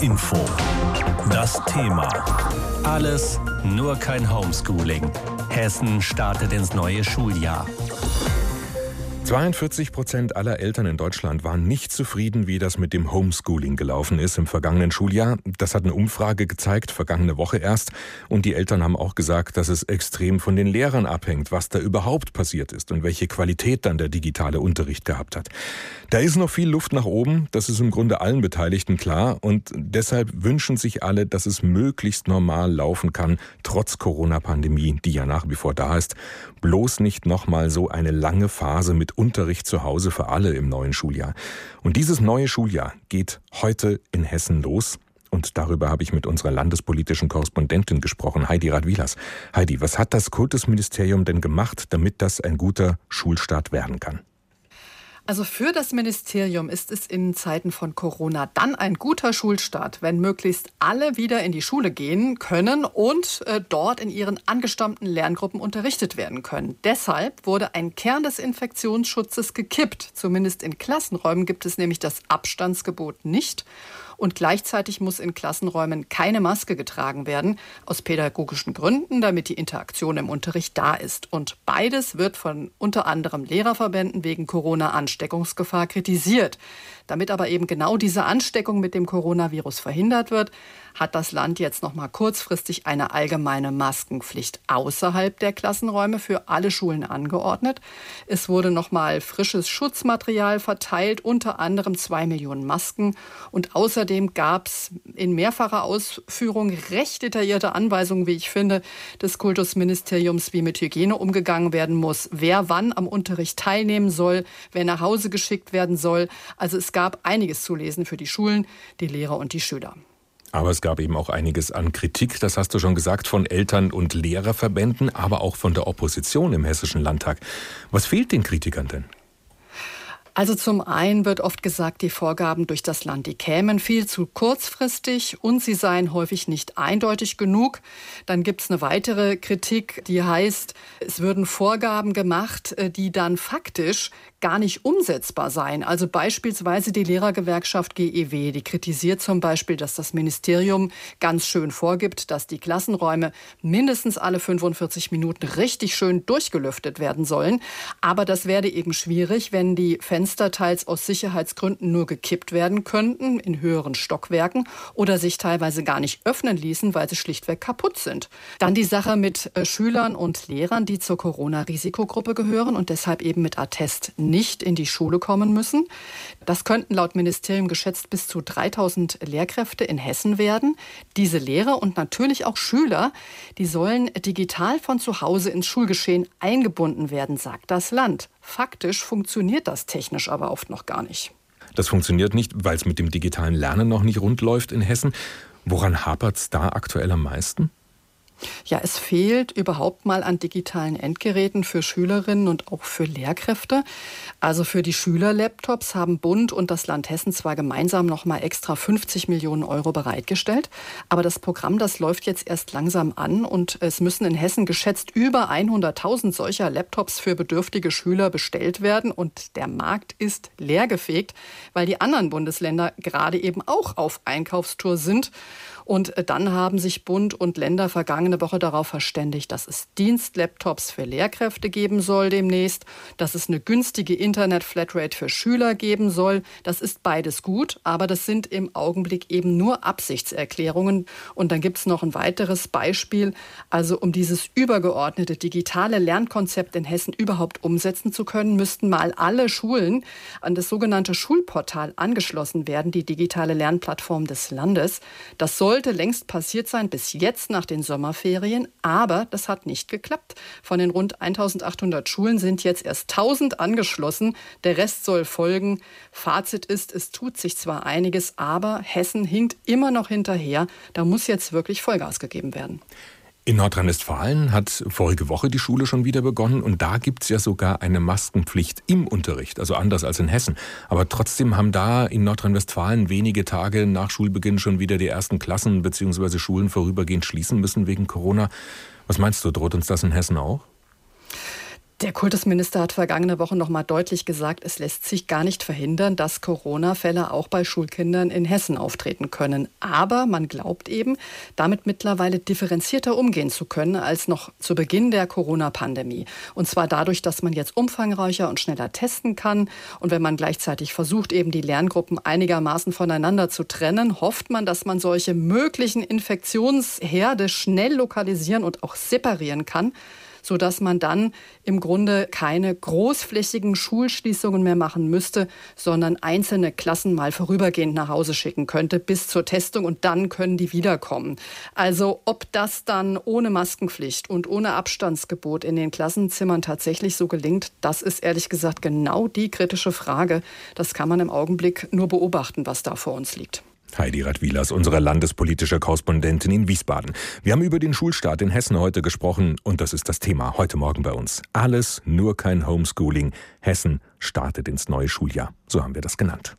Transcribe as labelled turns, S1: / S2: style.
S1: Info. Das Thema. Alles, nur kein Homeschooling. Hessen startet ins neue Schuljahr.
S2: 42 Prozent aller Eltern in Deutschland waren nicht zufrieden, wie das mit dem Homeschooling gelaufen ist im vergangenen Schuljahr. Das hat eine Umfrage gezeigt, vergangene Woche erst. Und die Eltern haben auch gesagt, dass es extrem von den Lehrern abhängt, was da überhaupt passiert ist und welche Qualität dann der digitale Unterricht gehabt hat. Da ist noch viel Luft nach oben, das ist im Grunde allen Beteiligten klar. Und deshalb wünschen sich alle, dass es möglichst normal laufen kann, trotz Corona-Pandemie, die ja nach wie vor da ist. Bloß nicht nochmal so eine lange Phase mit Unterricht zu Hause für alle im neuen Schuljahr. Und dieses neue Schuljahr geht heute in Hessen los. Und darüber habe ich mit unserer landespolitischen Korrespondentin gesprochen, Heidi Radwilas. Heidi, was hat das Kultusministerium denn gemacht, damit das ein guter Schulstart werden kann?
S3: Also für das Ministerium ist es in Zeiten von Corona dann ein guter Schulstart, wenn möglichst alle wieder in die Schule gehen können und äh, dort in ihren angestammten Lerngruppen unterrichtet werden können. Deshalb wurde ein Kern des Infektionsschutzes gekippt. Zumindest in Klassenräumen gibt es nämlich das Abstandsgebot nicht und gleichzeitig muss in Klassenräumen keine Maske getragen werden, aus pädagogischen Gründen, damit die Interaktion im Unterricht da ist. Und beides wird von unter anderem Lehrerverbänden wegen Corona-Ansteckungsgefahr kritisiert. Damit aber eben genau diese Ansteckung mit dem Coronavirus verhindert wird, hat das Land jetzt noch mal kurzfristig eine allgemeine Maskenpflicht außerhalb der Klassenräume für alle Schulen angeordnet. Es wurde noch mal frisches Schutzmaterial verteilt, unter anderem zwei Millionen Masken. Und außerdem gab es in mehrfacher Ausführung recht detaillierte Anweisungen, wie ich finde, des Kultusministeriums, wie mit Hygiene umgegangen werden muss, wer wann am Unterricht teilnehmen soll, wer nach Hause geschickt werden soll. Also es gab einiges zu lesen für die Schulen, die Lehrer und die Schüler.
S2: Aber es gab eben auch einiges an Kritik, das hast du schon gesagt, von Eltern- und Lehrerverbänden, aber auch von der Opposition im Hessischen Landtag. Was fehlt den Kritikern denn?
S3: Also zum einen wird oft gesagt, die Vorgaben durch das Land, die kämen viel zu kurzfristig und sie seien häufig nicht eindeutig genug. Dann gibt es eine weitere Kritik, die heißt, es würden Vorgaben gemacht, äh, die dann faktisch gar nicht umsetzbar seien. Also beispielsweise die Lehrergewerkschaft GEW, die kritisiert zum Beispiel, dass das Ministerium ganz schön vorgibt, dass die Klassenräume mindestens alle 45 Minuten richtig schön durchgelüftet werden sollen. Aber das werde eben schwierig, wenn die Fenster teils aus Sicherheitsgründen nur gekippt werden könnten in höheren Stockwerken oder sich teilweise gar nicht öffnen ließen, weil sie schlichtweg kaputt sind. Dann die Sache mit äh, Schülern und Lehrern, die zur Corona-Risikogruppe gehören und deshalb eben mit Attest nicht in die Schule kommen müssen. Das könnten laut Ministerium geschätzt bis zu 3000 Lehrkräfte in Hessen werden. Diese Lehrer und natürlich auch Schüler, die sollen digital von zu Hause ins Schulgeschehen eingebunden werden, sagt das Land. Faktisch funktioniert das technisch aber oft noch gar nicht.
S2: Das funktioniert nicht, weil es mit dem digitalen Lernen noch nicht rund läuft in Hessen. Woran hapert es da aktuell am meisten?
S3: Ja, es fehlt überhaupt mal an digitalen Endgeräten für Schülerinnen und auch für Lehrkräfte. Also für die Schülerlaptops haben Bund und das Land Hessen zwar gemeinsam noch mal extra 50 Millionen Euro bereitgestellt, aber das Programm, das läuft jetzt erst langsam an und es müssen in Hessen geschätzt über 100.000 solcher Laptops für bedürftige Schüler bestellt werden und der Markt ist leergefegt, weil die anderen Bundesländer gerade eben auch auf Einkaufstour sind. Und dann haben sich Bund und Länder vergangene Woche darauf verständigt, dass es Dienstlaptops für Lehrkräfte geben soll demnächst, dass es eine günstige Internet-Flatrate für Schüler geben soll. Das ist beides gut, aber das sind im Augenblick eben nur Absichtserklärungen. Und dann gibt es noch ein weiteres Beispiel. Also um dieses übergeordnete digitale Lernkonzept in Hessen überhaupt umsetzen zu können, müssten mal alle Schulen an das sogenannte Schulportal angeschlossen werden, die digitale Lernplattform des Landes. Das soll sollte längst passiert sein, bis jetzt nach den Sommerferien, aber das hat nicht geklappt. Von den rund 1800 Schulen sind jetzt erst 1000 angeschlossen, der Rest soll folgen. Fazit ist, es tut sich zwar einiges, aber Hessen hinkt immer noch hinterher. Da muss jetzt wirklich Vollgas gegeben werden.
S2: In Nordrhein-Westfalen hat vorige Woche die Schule schon wieder begonnen und da gibt es ja sogar eine Maskenpflicht im Unterricht, also anders als in Hessen. Aber trotzdem haben da in Nordrhein-Westfalen wenige Tage nach Schulbeginn schon wieder die ersten Klassen bzw. Schulen vorübergehend schließen müssen wegen Corona. Was meinst du, droht uns das in Hessen auch?
S3: Der Kultusminister hat vergangene Woche noch mal deutlich gesagt, es lässt sich gar nicht verhindern, dass Corona-Fälle auch bei Schulkindern in Hessen auftreten können. Aber man glaubt eben, damit mittlerweile differenzierter umgehen zu können als noch zu Beginn der Corona-Pandemie. Und zwar dadurch, dass man jetzt umfangreicher und schneller testen kann. Und wenn man gleichzeitig versucht, eben die Lerngruppen einigermaßen voneinander zu trennen, hofft man, dass man solche möglichen Infektionsherde schnell lokalisieren und auch separieren kann sodass man dann im Grunde keine großflächigen Schulschließungen mehr machen müsste, sondern einzelne Klassen mal vorübergehend nach Hause schicken könnte bis zur Testung und dann können die wiederkommen. Also ob das dann ohne Maskenpflicht und ohne Abstandsgebot in den Klassenzimmern tatsächlich so gelingt, das ist ehrlich gesagt genau die kritische Frage. Das kann man im Augenblick nur beobachten, was da vor uns liegt.
S2: Heidi Radwilas, unsere landespolitische Korrespondentin in Wiesbaden. Wir haben über den Schulstart in Hessen heute gesprochen und das ist das Thema heute Morgen bei uns. Alles, nur kein Homeschooling. Hessen startet ins neue Schuljahr. So haben wir das genannt.